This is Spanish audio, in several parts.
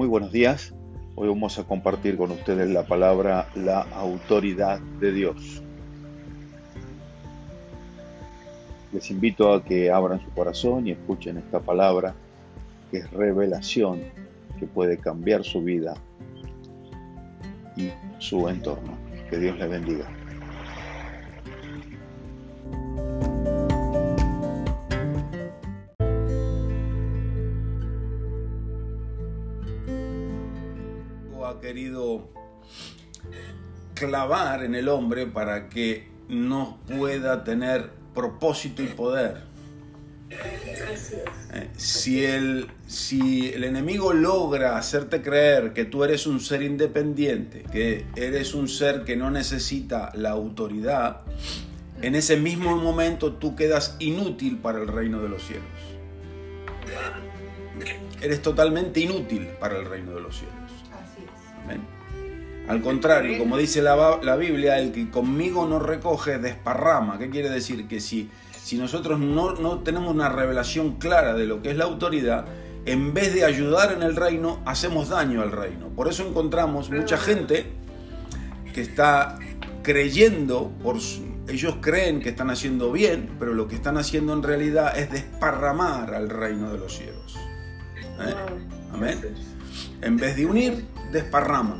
Muy buenos días. Hoy vamos a compartir con ustedes la palabra la autoridad de Dios. Les invito a que abran su corazón y escuchen esta palabra que es revelación que puede cambiar su vida y su entorno. Que Dios les bendiga. Ha querido clavar en el hombre para que no pueda tener propósito y poder. Eh, si el, si el enemigo logra hacerte creer que tú eres un ser independiente, que eres un ser que no necesita la autoridad, en ese mismo momento tú quedas inútil para el reino de los cielos. Eres totalmente inútil para el reino de los cielos. Al contrario, como dice la, la, Biblia, el que conmigo no recoge desparrama. ¿Qué quiere decir? Que si, si nosotros no, no tenemos una revelación clara de lo que es la autoridad, en vez de ayudar en el reino, hacemos daño al reino. Por eso encontramos mucha gente que está creyendo, por ellos creen que están haciendo bien, pero lo que están haciendo en realidad es desparramar al reino de los cielos. ¿Eh? Amén. En vez de unir, desparraman.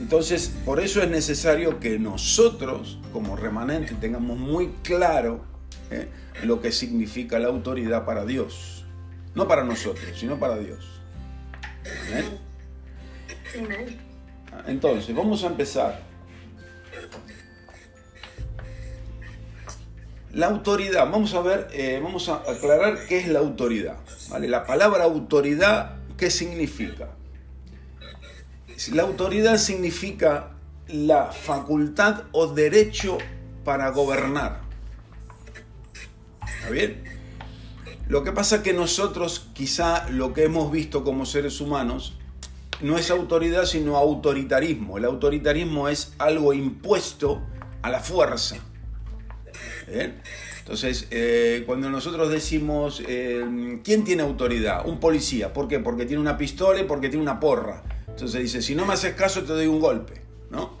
Entonces, por eso es necesario que nosotros, como remanente, tengamos muy claro ¿eh? lo que significa la autoridad para Dios. No para nosotros, sino para Dios. Entonces, vamos a empezar. La autoridad, vamos a ver, eh, vamos a aclarar qué es la autoridad. ¿vale? La palabra autoridad, ¿qué significa? La autoridad significa la facultad o derecho para gobernar. ¿Está bien? Lo que pasa es que nosotros quizá lo que hemos visto como seres humanos no es autoridad sino autoritarismo. El autoritarismo es algo impuesto a la fuerza. ¿Bien? Entonces, eh, cuando nosotros decimos, eh, ¿quién tiene autoridad? Un policía. ¿Por qué? Porque tiene una pistola y porque tiene una porra. Entonces dice, si no me haces caso te doy un golpe, ¿no?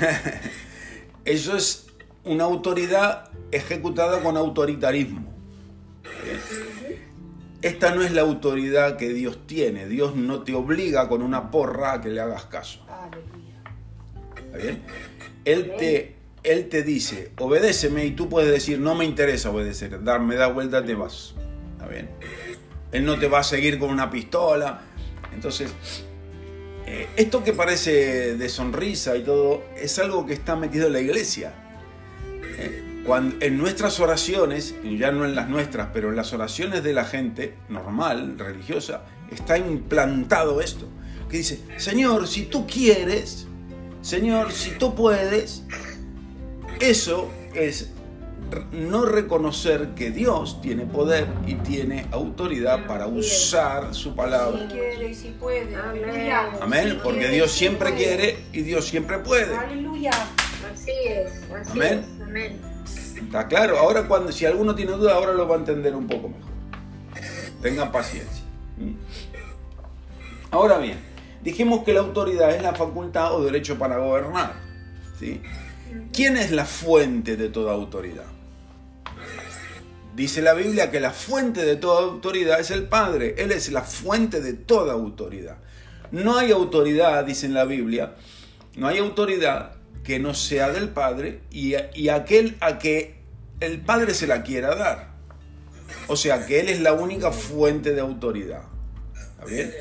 Eso es una autoridad ejecutada con autoritarismo. Esta no es la autoridad que Dios tiene. Dios no te obliga con una porra a que le hagas caso. ¿Está bien? Él te, él te dice, obedéceme y tú puedes decir, no me interesa obedecer, darme da vuelta, te vas. ¿Está bien? Él no te va a seguir con una pistola. Entonces, eh, esto que parece de sonrisa y todo, es algo que está metido en la iglesia. Eh, cuando, en nuestras oraciones, ya no en las nuestras, pero en las oraciones de la gente normal, religiosa, está implantado esto. Que dice, Señor, si tú quieres, Señor, si tú puedes, eso es no reconocer que Dios tiene poder y tiene autoridad para usar su palabra. Si quiere y si puede. Amén. Porque Dios siempre quiere y Dios siempre puede. Aleluya. Así es. Así Amén. Es. Amén. Está claro. Ahora cuando si alguno tiene duda, ahora lo va a entender un poco mejor. Tengan paciencia. Ahora bien, dijimos que la autoridad es la facultad o derecho para gobernar. ¿sí? ¿Quién es la fuente de toda autoridad? Dice la Biblia que la fuente de toda autoridad es el Padre. Él es la fuente de toda autoridad. No hay autoridad, dice en la Biblia, no hay autoridad que no sea del Padre y, y aquel a que el Padre se la quiera dar. O sea que Él es la única fuente de autoridad. ¿Está bien?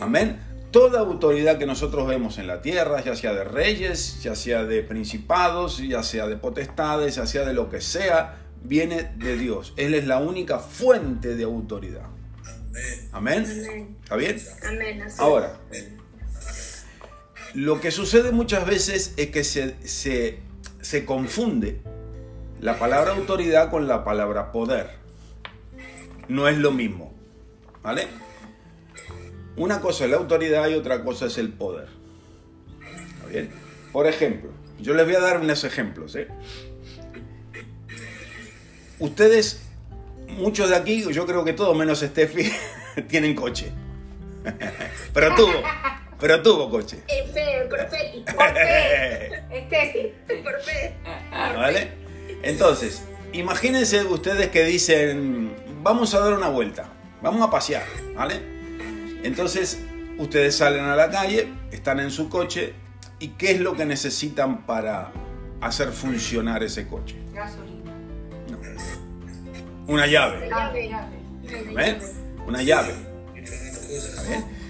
Amén. Toda autoridad que nosotros vemos en la tierra, ya sea de reyes, ya sea de principados, ya sea de potestades, ya sea de lo que sea, viene de Dios. Él es la única fuente de autoridad. Amén. Amén. ¿Está bien? Amén. Ahora, lo que sucede muchas veces es que se, se, se confunde la palabra autoridad con la palabra poder. No es lo mismo. ¿Vale? Una cosa es la autoridad y otra cosa es el poder. ¿Está bien? Por ejemplo, yo les voy a dar unos ejemplos. ¿eh? Ustedes, muchos de aquí, yo creo que todos menos Steffi, tienen coche. pero tuvo, pero tuvo coche. Es fe, Por fe. ¿Vale? Entonces, imagínense ustedes que dicen, vamos a dar una vuelta, vamos a pasear, ¿vale? Entonces, ustedes salen a la calle, están en su coche, ¿y qué es lo que necesitan para hacer funcionar ese coche? gasolina. Una llave. Una llave.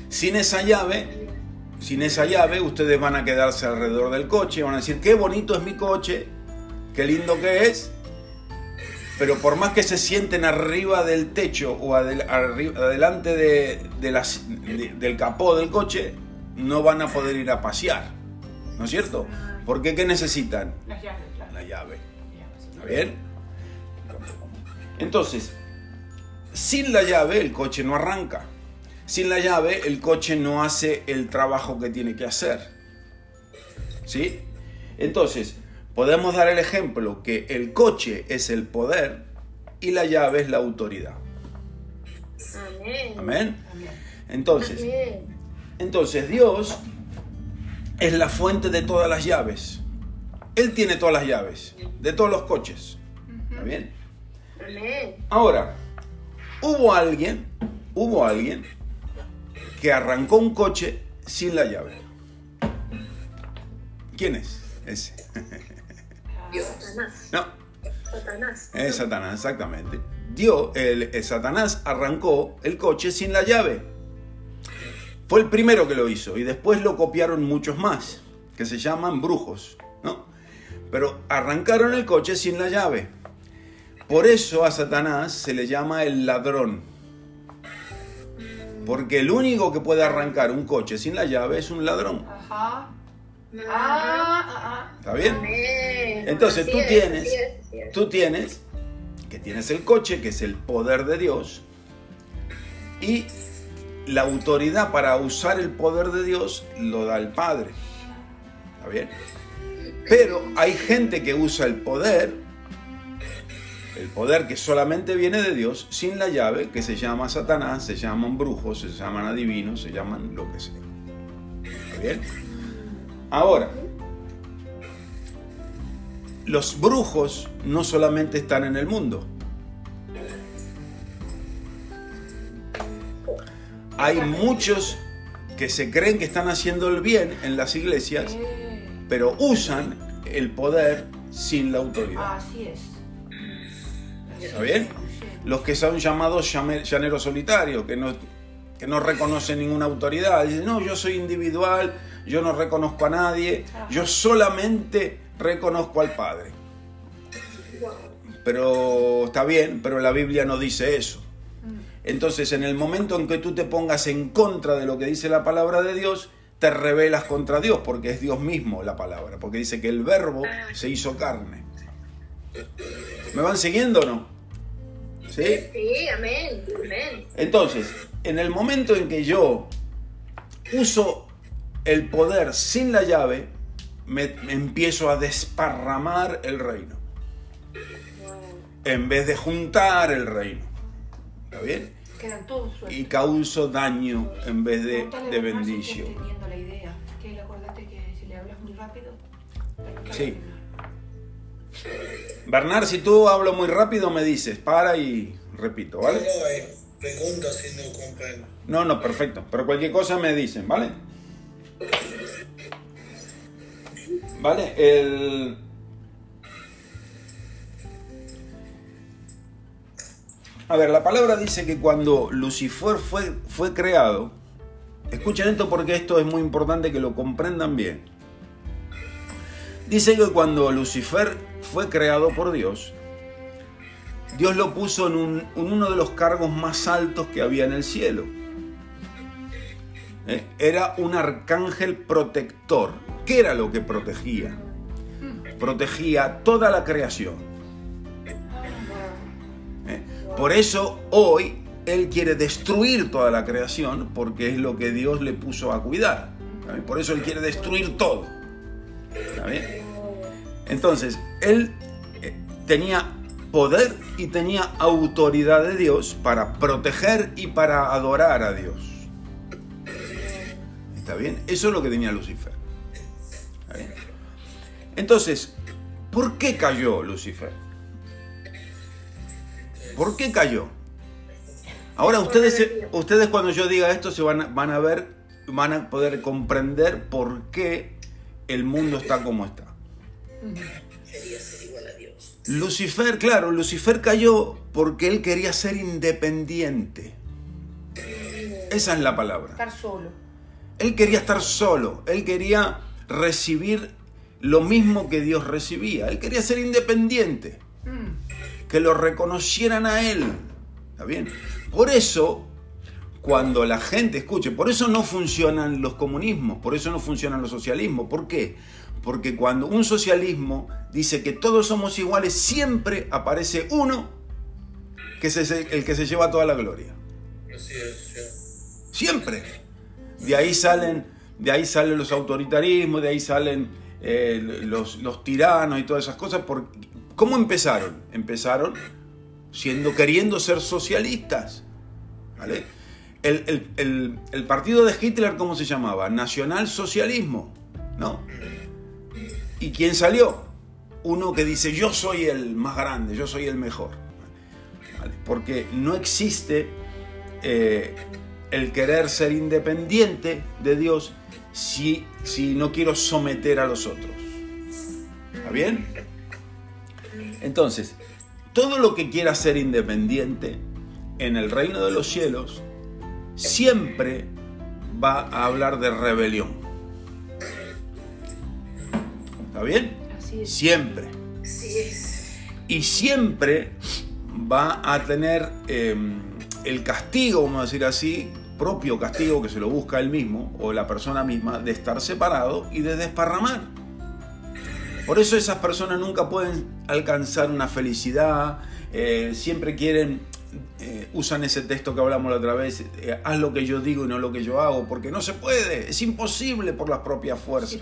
Sin esa llave, sin esa llave, ustedes van a quedarse alrededor del coche, van a decir, qué bonito es mi coche, qué lindo que es, pero por más que se sienten arriba del techo o adel- adelante de, de las- de- del capó del coche, no van a poder ir a pasear, ¿no es cierto? Porque ¿qué necesitan? Las llaves, claro. La llave. Llaves. ¿Está bien? Entonces, sin la llave el coche no arranca. Sin la llave el coche no hace el trabajo que tiene que hacer. ¿Sí? Entonces, podemos dar el ejemplo que el coche es el poder y la llave es la autoridad. Amén. Amén. Entonces, Amén. entonces Dios es la fuente de todas las llaves. Él tiene todas las llaves de todos los coches. ¿Está bien? Ahora, hubo alguien, hubo alguien que arrancó un coche sin la llave. ¿Quién es? Ese. Dios, Satanás. No, Satanás. es Satanás, exactamente. Dios, el, el Satanás arrancó el coche sin la llave. Fue el primero que lo hizo y después lo copiaron muchos más, que se llaman brujos, ¿no? Pero arrancaron el coche sin la llave. Por eso a Satanás se le llama el ladrón. Porque el único que puede arrancar un coche sin la llave es un ladrón. Ajá. Ah, ah, ah. ¿Está bien? Entonces tú es, tienes, tú tienes, que tienes el coche, que es el poder de Dios, y la autoridad para usar el poder de Dios lo da el Padre. ¿Está bien? Pero hay gente que usa el poder, el poder que solamente viene de Dios, sin la llave, que se llama Satanás, se llaman brujos, se llaman adivinos, se llaman lo que sea. ¿Está bien? Ahora, los brujos no solamente están en el mundo. Hay muchos que se creen que están haciendo el bien en las iglesias, pero usan el poder sin la autoridad. Así es. ¿Está bien? Los que son llamados llaneros solitarios, que no, que no reconocen ninguna autoridad. Dicen, no, yo soy individual, yo no reconozco a nadie, yo solamente reconozco al Padre. Pero está bien, pero la Biblia no dice eso. Entonces, en el momento en que tú te pongas en contra de lo que dice la palabra de Dios, te rebelas contra Dios, porque es Dios mismo la palabra, porque dice que el verbo se hizo carne. ¿Me van siguiendo o no? ¿Sí? Sí, amén. Amén. Entonces, en el momento en que yo uso el poder sin la llave, me, me empiezo a desparramar el reino, en vez de juntar el reino. ¿Está bien? Quedan todos sueltos. Y causo daño en vez de, de Bernard si está bendición. entendiendo la idea. Que acuérdate que si le hablas muy rápido. pregúntale Sí. Bernard. Si tú hablo muy rápido, me dices, para y repito, ¿vale? No, eh, pregunta si no comprendo. No, no, perfecto. Pero cualquier cosa me dicen, ¿vale? ¿Vale? El... A ver, la palabra dice que cuando Lucifer fue, fue creado, escuchen esto porque esto es muy importante que lo comprendan bien. Dice que cuando Lucifer fue creado por Dios, Dios lo puso en, un- en uno de los cargos más altos que había en el cielo. Eh, Era un arcángel protector. ¿Qué era lo que protegía? Protegía toda la creación. Eh, Por eso hoy Él quiere destruir toda la creación porque es lo que Dios le puso a cuidar. Por eso Él quiere destruir todo. Entonces, Él eh, tenía poder y tenía autoridad de Dios para proteger y para adorar a Dios. ¿Está bien? Eso es lo que tenía Lucifer. ¿Está bien? Entonces, ¿por qué cayó Lucifer? ¿Por qué cayó? Ahora ustedes, ustedes cuando yo diga esto se van, a- van a ver, van a poder comprender por qué el mundo está como está. Quería ser igual a Dios. Lucifer, claro, Lucifer cayó porque él quería ser independiente. Esa es la palabra. Estar solo. Él quería estar solo, él quería recibir lo mismo que Dios recibía, él quería ser independiente, Mm. que lo reconocieran a él. ¿Está bien? Por eso, cuando la gente escuche, por eso no funcionan los comunismos, por eso no funcionan los socialismos. ¿Por qué? Porque cuando un socialismo dice que todos somos iguales, siempre aparece uno que es el que se lleva toda la gloria. Siempre. De ahí salen, de ahí salen los autoritarismos, de ahí salen eh, los, tiranos y todas esas cosas. Por, ¿Cómo empezaron? Empezaron siendo, queriendo ser socialistas. ¿vale? El partido de Hitler, ¿cómo se llamaba? Nacionalsocialismo. ¿No? ¿Y quién salió? Uno que dice, yo soy el más grande, yo soy el mejor. ¿Vale? Porque no existe eh, el querer ser independiente de Dios si, si no quiero someter a los otros. ¿Está bien? Entonces, todo lo que quiera ser independiente en el reino de los cielos siempre va a hablar de rebelión. ¿Está bien? Así es. Siempre. Así es. y siempre va a tener eh, el castigo, vamos a decir así, propio castigo que se lo busca él mismo o la persona misma de estar separado y de desparramar. Por eso esas personas nunca pueden alcanzar una felicidad, eh, siempre quieren, eh, usan ese texto que hablamos la otra vez, eh, haz lo que yo digo y no lo que yo hago, porque no se puede, es imposible por las propias fuerzas.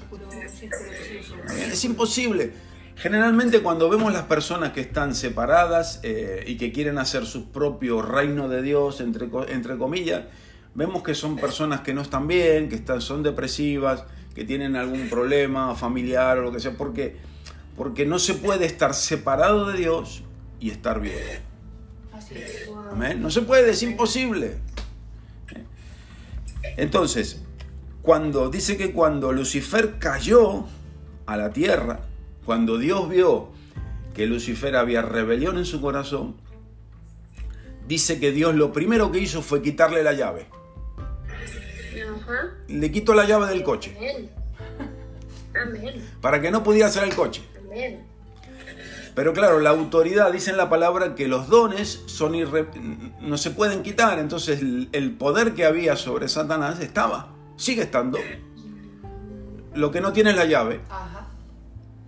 Es imposible. Generalmente cuando vemos las personas que están separadas eh, y que quieren hacer su propio reino de Dios, entre comillas, vemos que son personas que no están bien, que están, son depresivas, que tienen algún problema familiar o lo que sea, porque, porque no se puede estar separado de Dios y estar bien. Amén. No se puede, es imposible. Entonces, cuando dice que cuando Lucifer cayó a la tierra, cuando Dios vio que Lucifer había rebelión en su corazón, dice que Dios lo primero que hizo fue quitarle la llave. Ajá. Le quitó la llave del coche Amén. Amén. para que no pudiera hacer el coche. Amén. Pero claro, la autoridad, dice en la palabra que los dones son irre- no se pueden quitar. Entonces el, poder que había sobre Satanás estaba, sigue estando. Lo que no tiene es la llave. Ajá.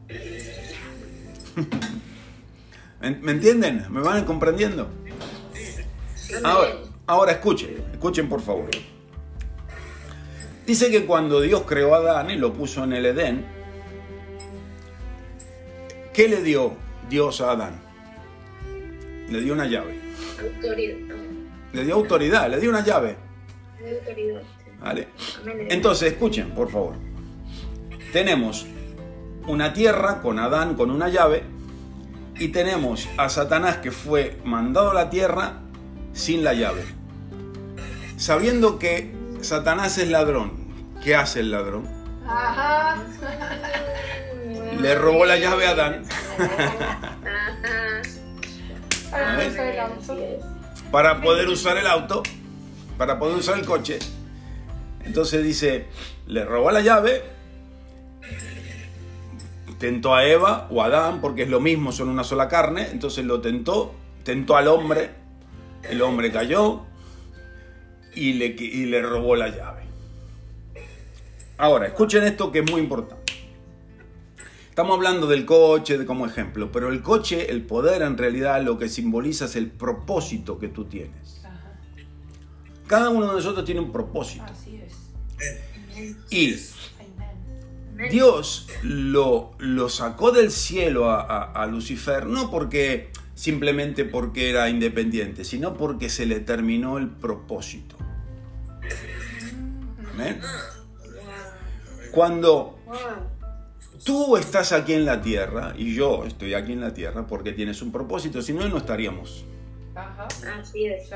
¿Me, entienden? ¿Me van comprendiendo? Ahora, ahora escuchen, escuchen por favor. Dice que cuando Dios creó a Adán y lo puso en el Edén, ¿qué le dio Dios a Adán? Le dio una llave. Autoridad. Le dio autoridad, le dio una llave. Amén. Autoridad. ¿Vale? Entonces, escuchen, por favor. Tenemos una tierra con Adán con una llave y tenemos a Satanás que fue mandado a la tierra sin la llave. Sabiendo que Satanás es ladrón, ¿qué hace el ladrón? Ajá. Le robó la llave a Adán Ajá. Para ver. usar el auto. para poder usar el auto, para poder usar el coche. Entonces dice, le robó la llave, tentó a Eva o a Adán, porque es lo mismo, son una sola carne, entonces lo tentó, tentó al hombre, el hombre cayó y le, y le robó la llave. Ahora, escuchen esto que es muy importante. Estamos hablando del coche de- como ejemplo, pero el coche, el poder en realidad lo que simboliza es el propósito que tú tienes. Ajá. Cada uno de nosotros tiene un propósito. Así es. Y Amén. Dios lo, lo sacó del cielo a, a- a Lucifer, no porque simplemente porque era independiente, sino porque se le terminó el propósito. Amén. Cuando tú estás aquí en la tierra y yo estoy aquí en la tierra porque tienes un propósito, si no, no estaríamos. Ajá. Así es.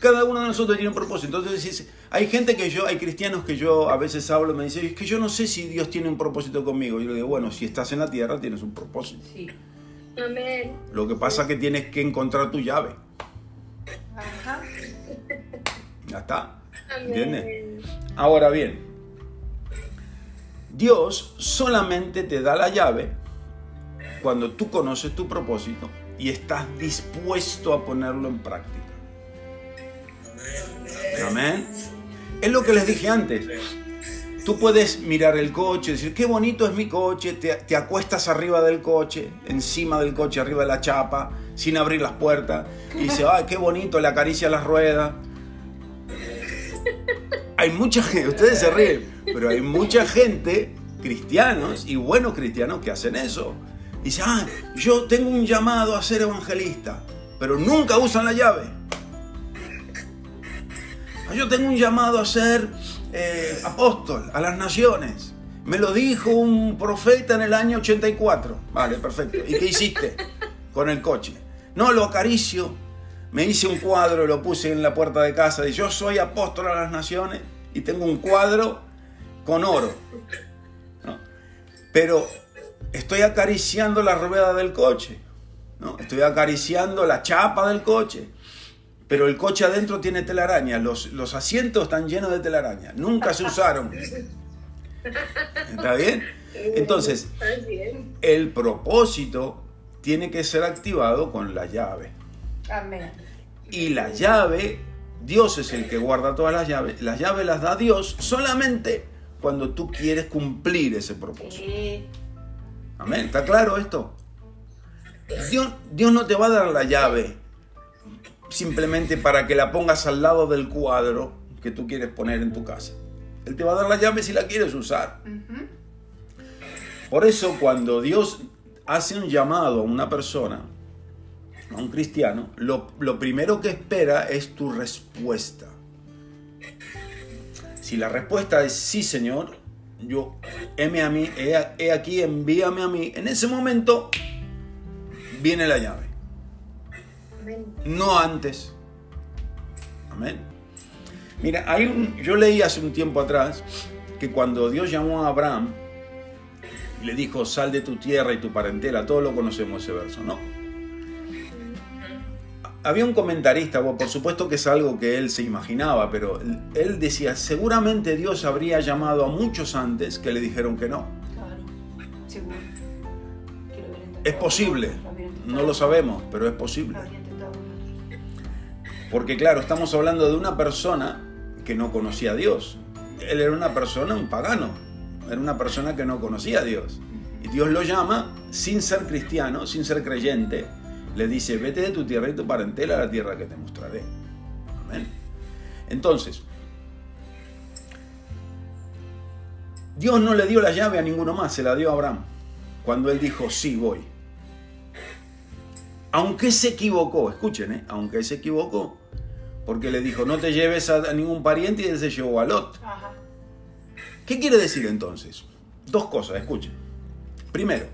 Cada uno de nosotros tiene un propósito. Entonces, hay gente que yo, hay cristianos que yo a veces hablo y me dicen, es que yo no sé si Dios tiene un propósito conmigo. Yo le digo, bueno, si estás en la tierra tienes un propósito. Sí. Amén. Lo que pasa es que tienes que encontrar tu llave. Ajá. Ya está. ¿Entiendes? Ahora bien, Dios solamente te da la llave cuando tú conoces tu propósito y estás dispuesto a ponerlo en práctica. Amén. Es lo que les dije antes. Tú puedes mirar el coche, decir, qué bonito es mi coche, te, te acuestas arriba del coche, encima del coche, arriba de la chapa, sin abrir las puertas, y dices, ay, qué bonito, le acaricia las ruedas. Hay mucha gente, ustedes se ríen, pero hay mucha gente, cristianos y buenos cristianos, que hacen eso. Dice, ah, yo tengo un llamado a ser evangelista, pero nunca usan la llave. Ah, Yo tengo un llamado a ser eh, apóstol a las naciones. Me lo dijo un profeta en el año 84. Vale, perfecto. ¿Y qué hiciste con el coche? No, lo acaricio. Me hice un cuadro y lo puse en la puerta de casa. Dice, yo soy apóstol a las naciones y tengo un cuadro con oro. ¿No? Pero estoy acariciando la rueda del coche. ¿no? Estoy acariciando la chapa del coche. Pero el coche adentro tiene telaraña, los, los asientos están llenos de telaraña, nunca se usaron. ¿Está bien? Entonces, el propósito tiene que ser activado con la llave. Amén. Y la llave, Dios es el que guarda todas las llaves, las llaves las da Dios solamente cuando tú quieres cumplir ese propósito. Amén, ¿está claro esto? Dios, Dios no te va a dar la llave simplemente para que la pongas al lado del cuadro que tú quieres poner en tu casa. Él te va a dar la llave si la quieres usar. Por eso cuando Dios hace un llamado a una persona, a un cristiano, lo, lo primero que espera es tu respuesta. Si la respuesta es sí, Señor, yo, heme a mí, he, he aquí, envíame a mí, en ese momento viene la llave, no antes. Amén. Mira, hay un, yo leí hace un tiempo atrás que cuando Dios llamó a Abraham, y le dijo, sal de tu tierra y tu parentela, todos lo conocemos ese verso, ¿no? Había un comentarista, por supuesto que es algo que él se imaginaba, pero él- decía, seguramente Dios habría llamado a muchos antes que le dijeron que no. Claro. Seguro. Es posible, no lo sabemos, pero es posible. Porque claro, estamos hablando de una persona que no conocía a Dios. Él era una persona, un pagano. Era una persona que no conocía a Dios. Y Dios lo llama sin ser cristiano, sin ser creyente. Le dice, vete de tu tierra y tu parentela a la tierra que te mostraré. Amén. Entonces, Dios no le dio la llave a ninguno más, se la dio a Abraham. Cuando él dijo, sí, voy. Aunque se equivocó, escuchen, ¿eh? aunque se equivocó, porque le dijo, no te lleves a, ningún pariente y él se llevó a Lot. Ajá. ¿Qué quiere decir entonces? Dos cosas, escuchen. Primero,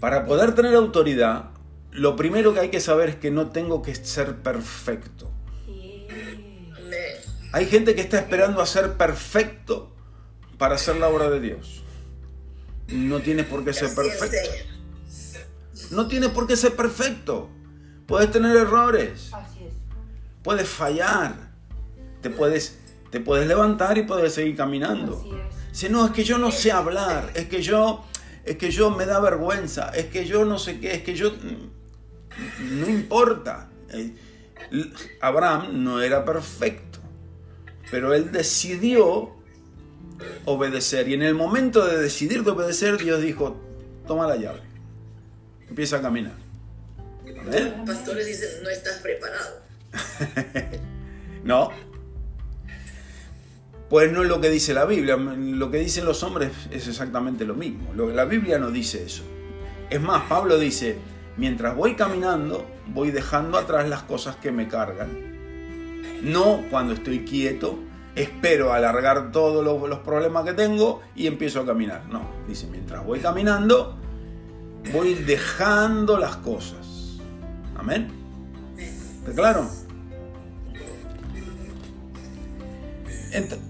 para poder tener autoridad, lo primero que hay que saber es que no tengo que ser perfecto. Hay gente que está esperando a ser perfecto para hacer la obra de Dios. No tienes por qué ser perfecto. No tienes por qué ser perfecto. Puedes tener errores. Puedes fallar, te puedes, te puedes levantar y puedes seguir caminando. Si no, es que yo no sé hablar, es que yo, es que yo me da vergüenza, es que yo no sé qué, es que yo, no importa. Abraham no era perfecto, pero él decidió obedecer y en el momento de decidir de obedecer, Dios dijo, toma la llave, empieza a caminar. Pastores dicen, no estás preparado. No. Pues no es lo que dice la Biblia. Lo que dicen los hombres es exactamente lo mismo. La Biblia no dice eso. Es más, Pablo dice, mientras voy caminando, voy dejando atrás las cosas que me cargan. No cuando estoy quieto, espero alargar todos los, problemas que tengo y empiezo a caminar. No, dice, mientras voy caminando, voy dejando las cosas. Amén. ¿Está claro? Ent-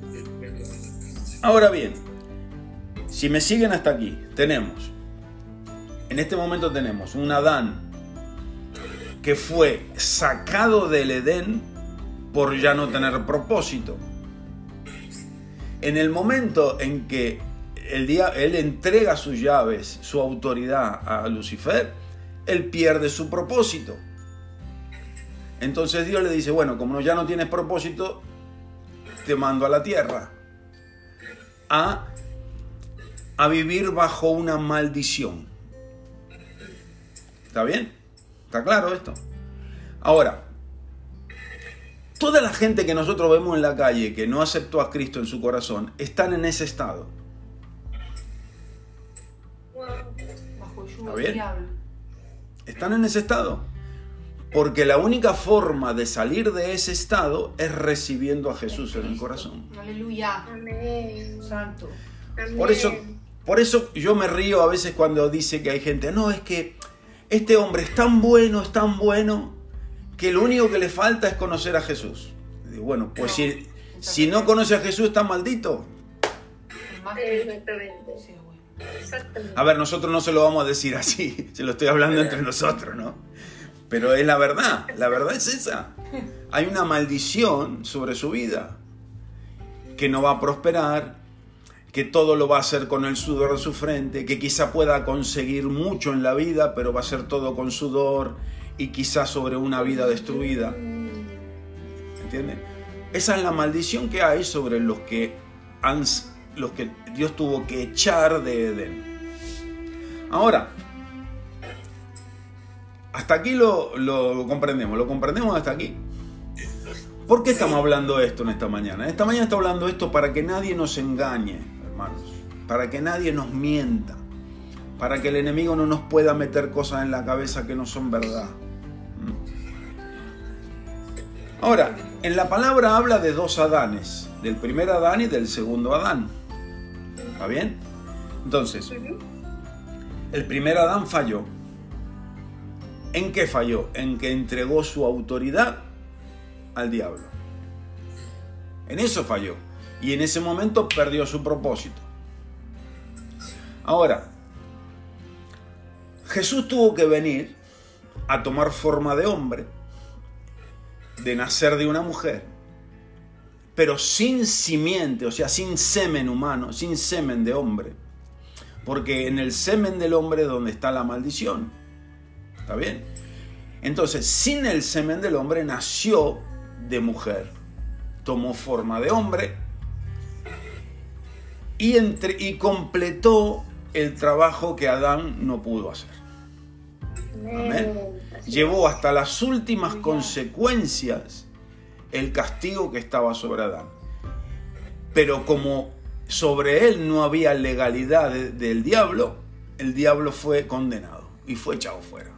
Ahora bien, si me siguen hasta aquí, tenemos, en este momento tenemos un Adán que fue sacado del Edén por ya no tener propósito. En el momento en que el día, él entrega sus llaves, su autoridad a Lucifer, él pierde su propósito. Entonces Dios le dice, bueno, como ya no tienes propósito, te mando a la tierra a, a vivir bajo una maldición. ¿Está bien? ¿Está claro esto? Ahora, toda la gente que nosotros vemos en la calle que no aceptó a Cristo en su corazón, están en ese estado. Bajo el diablo. Están en ese estado. Porque la única forma de salir de ese estado es recibiendo a Jesús en el corazón. Aleluya. Amén. Santo. Amén. Por eso, por eso yo me río a veces cuando dice que hay gente, no, es que este hombre es tan bueno, es tan bueno, que lo único que le falta es conocer a Jesús. Y bueno, pues si, si no conoce a Jesús está maldito. A ver, nosotros no se lo vamos a decir así, se lo estoy hablando entre nosotros, ¿no? Pero es la verdad, la verdad es esa. Hay una maldición sobre su vida, que no va a prosperar, que todo lo va a hacer con el sudor de su frente, que quizá pueda conseguir mucho en la vida, pero va a ser todo con sudor y quizá sobre una vida destruida. ¿Entienden? Esa es la maldición que hay sobre los que, los que Dios tuvo que echar de Edén. Ahora, hasta aquí lo, lo comprendemos, lo comprendemos hasta aquí. ¿Por qué estamos hablando esto en esta mañana? Esta mañana estamos hablando esto para que nadie nos engañe, hermanos, para que nadie nos mienta, para que el enemigo no nos pueda meter cosas en la cabeza que no son verdad. ¿Mm? Ahora, en la palabra habla de dos Adanes, del primer Adán y del segundo Adán. ¿Está bien? Entonces, el primer Adán falló. ¿En qué falló? En que entregó su autoridad al diablo. En eso falló. Y en ese momento perdió su propósito. Ahora, Jesús tuvo que venir a tomar forma de hombre, de nacer de una mujer, pero sin simiente, o sea, sin semen humano, sin semen de hombre. Porque en el semen del hombre es donde está la maldición. ¿Está bien? Entonces, sin el semen del hombre nació de mujer. Tomó forma de hombre y, entre, y completó el trabajo que Adán no pudo hacer. Amén. Llevó hasta las últimas consecuencias el castigo que estaba sobre Adán. Pero como sobre él no había legalidad de- del diablo, el diablo fue condenado y fue echado fuera.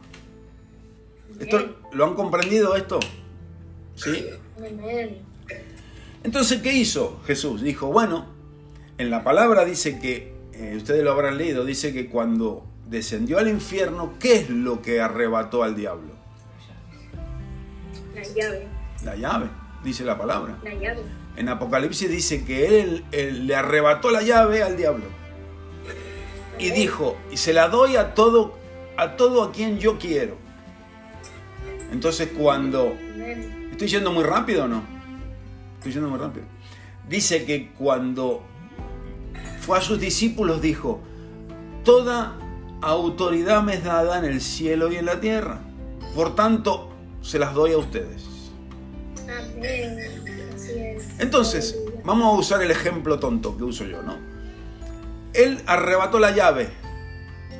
¿Esto, ¿Lo han comprendido esto? ¿Sí? Entonces, ¿qué hizo Jesús? Dijo, bueno, en la palabra dice que, eh, ustedes lo habrán leído, dice que cuando descendió al infierno, ¿qué es lo que arrebató al diablo? La llave. La llave, dice la palabra. La llave. En Apocalipsis dice que él, él le arrebató la llave al diablo. Y dijo, y se la doy a todo, a todo a quien yo quiero. Entonces cuando. ¿Estoy yendo muy rápido o no? Estoy yendo muy rápido. Dice que cuando fue a sus discípulos dijo, toda autoridad me es dada en el cielo y en la tierra. Por tanto, se las doy a ustedes. Entonces, vamos a usar el ejemplo tonto que uso yo, ¿no? Él arrebató la llave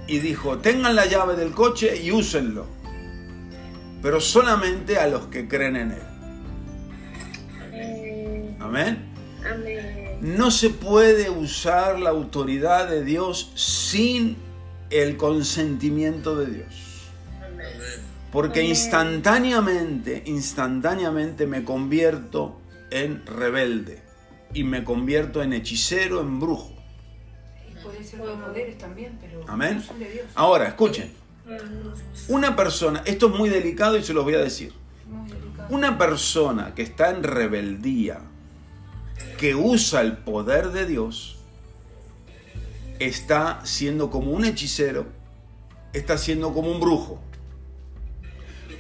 y dijo, tengan la llave del coche y úsenlo. Pero solamente a los que creen en Él. Amén. Amén. Amén. No se puede usar la autoridad de Dios sin el consentimiento de Dios. Amén. Porque instantáneamente, instantáneamente me convierto en rebelde y me convierto en hechicero, en brujo. Y puede ser con poderes también, pero Amén. no son de Dios. Ahora, escuchen, una persona, esto es muy delicado y se los voy a decir, una persona que está en rebeldía, que usa el poder de Dios, está siendo como un hechicero, está siendo como un brujo.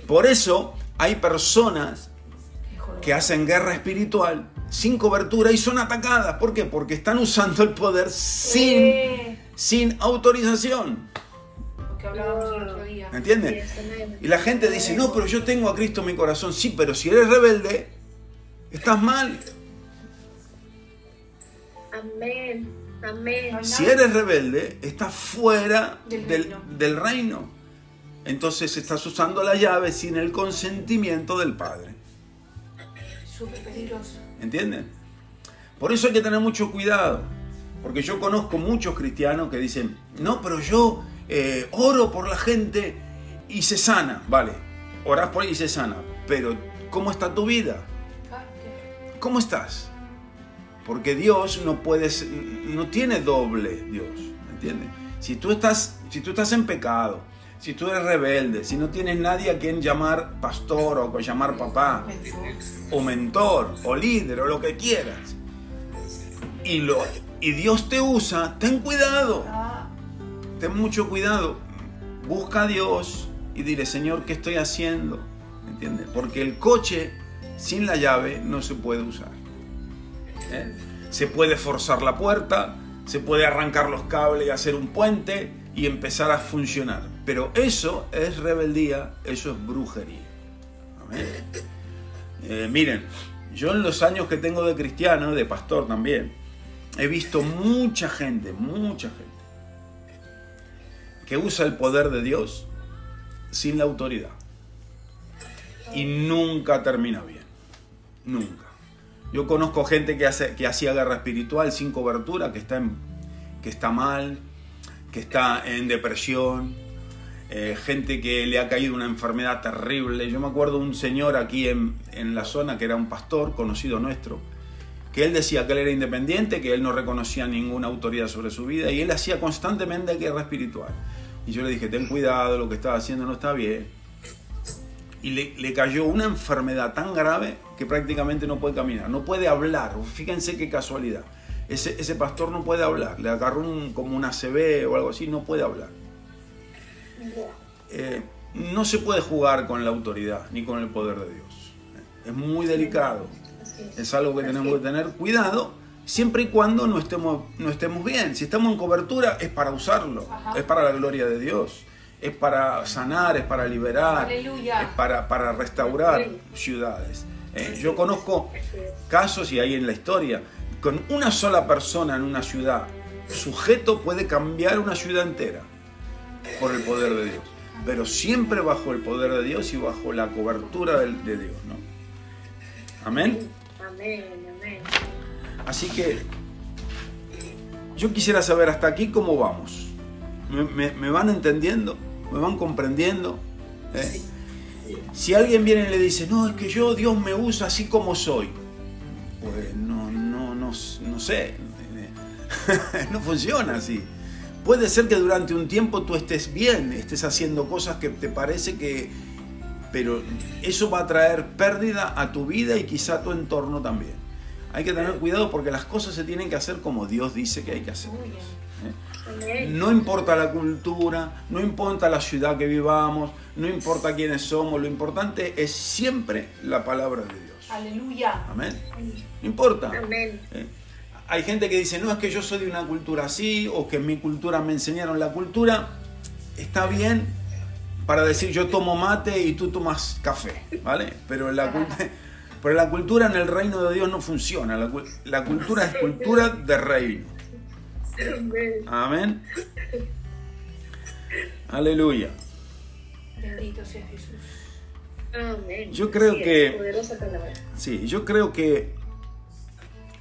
Por eso hay personas que hacen guerra espiritual sin cobertura y son atacadas. ¿Por qué? Porque están usando el poder sin, Eh, sin autorización. Que hablábamos el otro día. ¿Entienden? Y la gente dice, no, pero yo tengo a Cristo en mi corazón. Sí, pero si eres rebelde, estás mal. Amén. Amén. Si eres rebelde, estás fuera Del del, reino. del reino. Entonces estás usando la llave sin el consentimiento del Padre. Súper peligroso. ¿Entienden? Por eso hay que tener mucho cuidado. Porque yo conozco muchos cristianos que dicen, no, pero yo eh, oro por la gente y se sana. Vale, orás por ella y se sana. Pero, ¿cómo está tu vida? ¿Cómo estás? Porque Dios no puede, no tiene doble Dios, ¿entiendes? Si tú estás, si tú estás en pecado, si tú eres rebelde, si no tienes nadie a quien llamar pastor o llamar papá, o mentor, o líder, o lo que quieras, y, lo, y Dios te usa, ten cuidado, Ah, ten mucho cuidado. Busca a Dios y dile, Señor, ¿qué estoy haciendo? ¿Entiendes? Porque el coche sin la llave no se puede usar. ¿eh? Se puede forzar la puerta, se puede arrancar los cables y hacer un puente y empezar a funcionar. Pero eso es rebeldía, eso es brujería. Eh, miren, yo en los años que tengo de cristiano, de pastor también, he visto mucha gente, mucha gente, que usa el poder de Dios sin la autoridad. Y nunca termina bien. Nunca. Yo conozco gente que, hace, que hacía guerra espiritual sin cobertura, que está, que está mal, que está en depresión, eh, gente que le ha caído una enfermedad terrible. Yo me acuerdo un señor aquí en, en la zona que era un pastor conocido nuestro, que él decía que él era independiente, que él no reconocía ninguna autoridad sobre su vida y él hacía constantemente guerra espiritual. Y yo le dije, ten cuidado, lo que estás haciendo no está bien. Y le, le cayó una enfermedad tan grave que prácticamente no puede caminar, no puede hablar. Fíjense qué casualidad. Ese, ese pastor no puede hablar, le agarró un, como una CB o algo así, no puede hablar. Eh, no se puede jugar con la autoridad ni con el poder de Dios. Es muy delicado. Es algo que tenemos que tener cuidado siempre y cuando no estemos, no estemos bien. Si estamos en cobertura es para usarlo, Ajá. es para la gloria de Dios, es para sanar, es para liberar, Aleluya. es para, para restaurar ciudades. Eh, yo conozco casos y hay en la historia, con una sola persona en una ciudad, sujeto puede cambiar una ciudad entera por el poder de Dios, pero siempre bajo el poder de Dios y bajo la cobertura del- de Dios, ¿no? Amén. Amén, amén. Así que yo quisiera saber hasta aquí cómo vamos. ¿Me, me- me van entendiendo? ¿Me van comprendiendo? ¿Eh? Si alguien viene y le dice, no, es que yo, Dios me usa así como soy. Pues no, no, no, no sé. no funciona así. Puede ser que durante un tiempo tú estés bien, estés haciendo cosas que te parece que... Pero eso va a traer pérdida a tu vida y quizá a tu entorno también. Hay que tener cuidado porque las cosas se tienen que hacer como Dios dice que hay que hacer. Muy bien. Amén. No importa la cultura, no importa la ciudad que vivamos, no importa quiénes somos, lo importante es siempre la palabra de Dios. Aleluya. Amén. No importa. Amén. Eh, Hay gente que dice, no, es que yo soy de una cultura así, o que en mi cultura me enseñaron la cultura. Está bien para decir yo tomo mate y tú tomas café, ¿vale? Pero la, cult- pero la cultura en el reino de Dios no funciona. La, cul- la cultura es cultura de reino. Amén. Aleluya. Bendito sea Jesús. Amén. Yo creo que-. Sí, yo creo que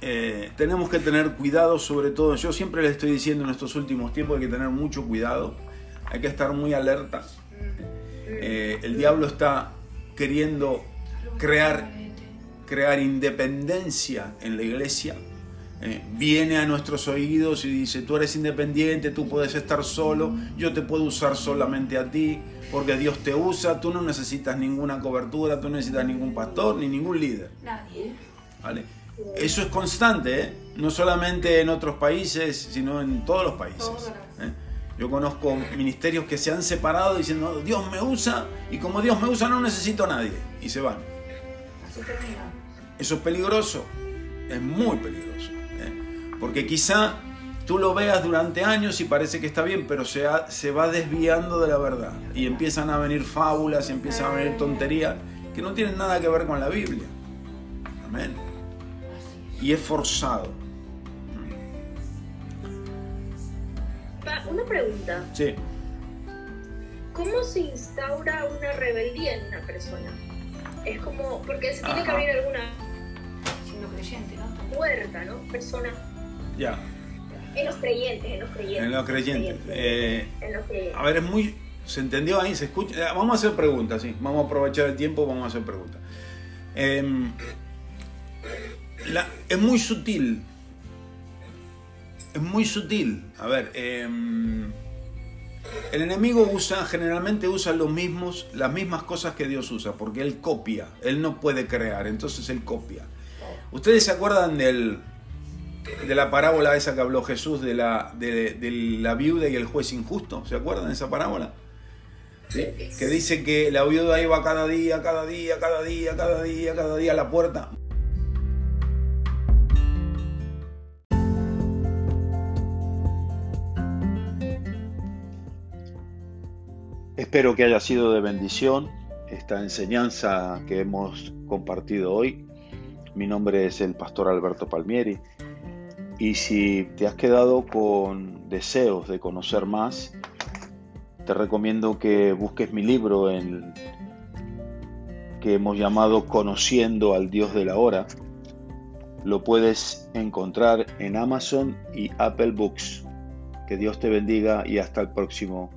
eh, tenemos que tener cuidado, sobre todo, yo siempre les estoy diciendo en estos últimos tiempos hay que tener mucho cuidado hay que estar muy alerta. Eh, el diablo está queriendo crear, crear independencia en la iglesia. Eh, viene a nuestros oídos y dice, tú eres independiente, tú puedes estar solo, yo te puedo usar solamente a ti, porque Dios te usa, tú no necesitas ninguna cobertura, tú no necesitas ningún pastor ni ningún líder. Nadie. ¿vale? Eso es constante, ¿eh? no solamente en otros países, sino en todos los países. ¿eh? Yo conozco ministerios que se han separado diciendo, Dios me usa y como Dios me usa no necesito a nadie. Y se van. Así termina. Eso es peligroso, es muy peligroso. ¿eh? Porque quizá tú lo veas durante años y parece que está bien, pero se, ha- se va desviando de la verdad. Y empiezan a venir fábulas, y empiezan a venir tonterías que no tienen nada que ver con la Biblia. Amén. Y es forzado. Una pregunta. Sí. ¿Cómo se instaura una rebeldía en una persona? Es como, porque se tiene que abrir alguna Siendo creyente, ¿no? ¿no? Persona. Ya. En los creyentes, en los creyentes. En los creyentes. Eh, En los creyentes. A ver, es muy. ¿Se entendió ahí? ¿Se escucha? Eh, Vamos a hacer preguntas, sí. Vamos a aprovechar el tiempo, vamos a hacer preguntas. Em, la- es muy sutil. Es muy sutil. A ver, em, el enemigo usa, generalmente usa los mismos, las mismas cosas que Dios usa, porque él copia, él no puede crear, entonces él copia. ¿Ustedes se acuerdan de la parábola esa que habló Jesús de la, de la viuda y el juez injusto? ¿Se acuerdan de esa parábola? ¿Sí? Que dice que la viuda iba cada día, cada día, cada día, cada día, cada día a la puerta. Espero que haya sido de bendición esta enseñanza que hemos compartido hoy. Mi nombre es el pastor Alberto Palmieri y si te has quedado con deseos de conocer más, te recomiendo que busques mi libro en que hemos llamado Conociendo al Dios de la Hora. Lo puedes encontrar en Amazon y Apple Books. Que Dios te bendiga y hasta el próximo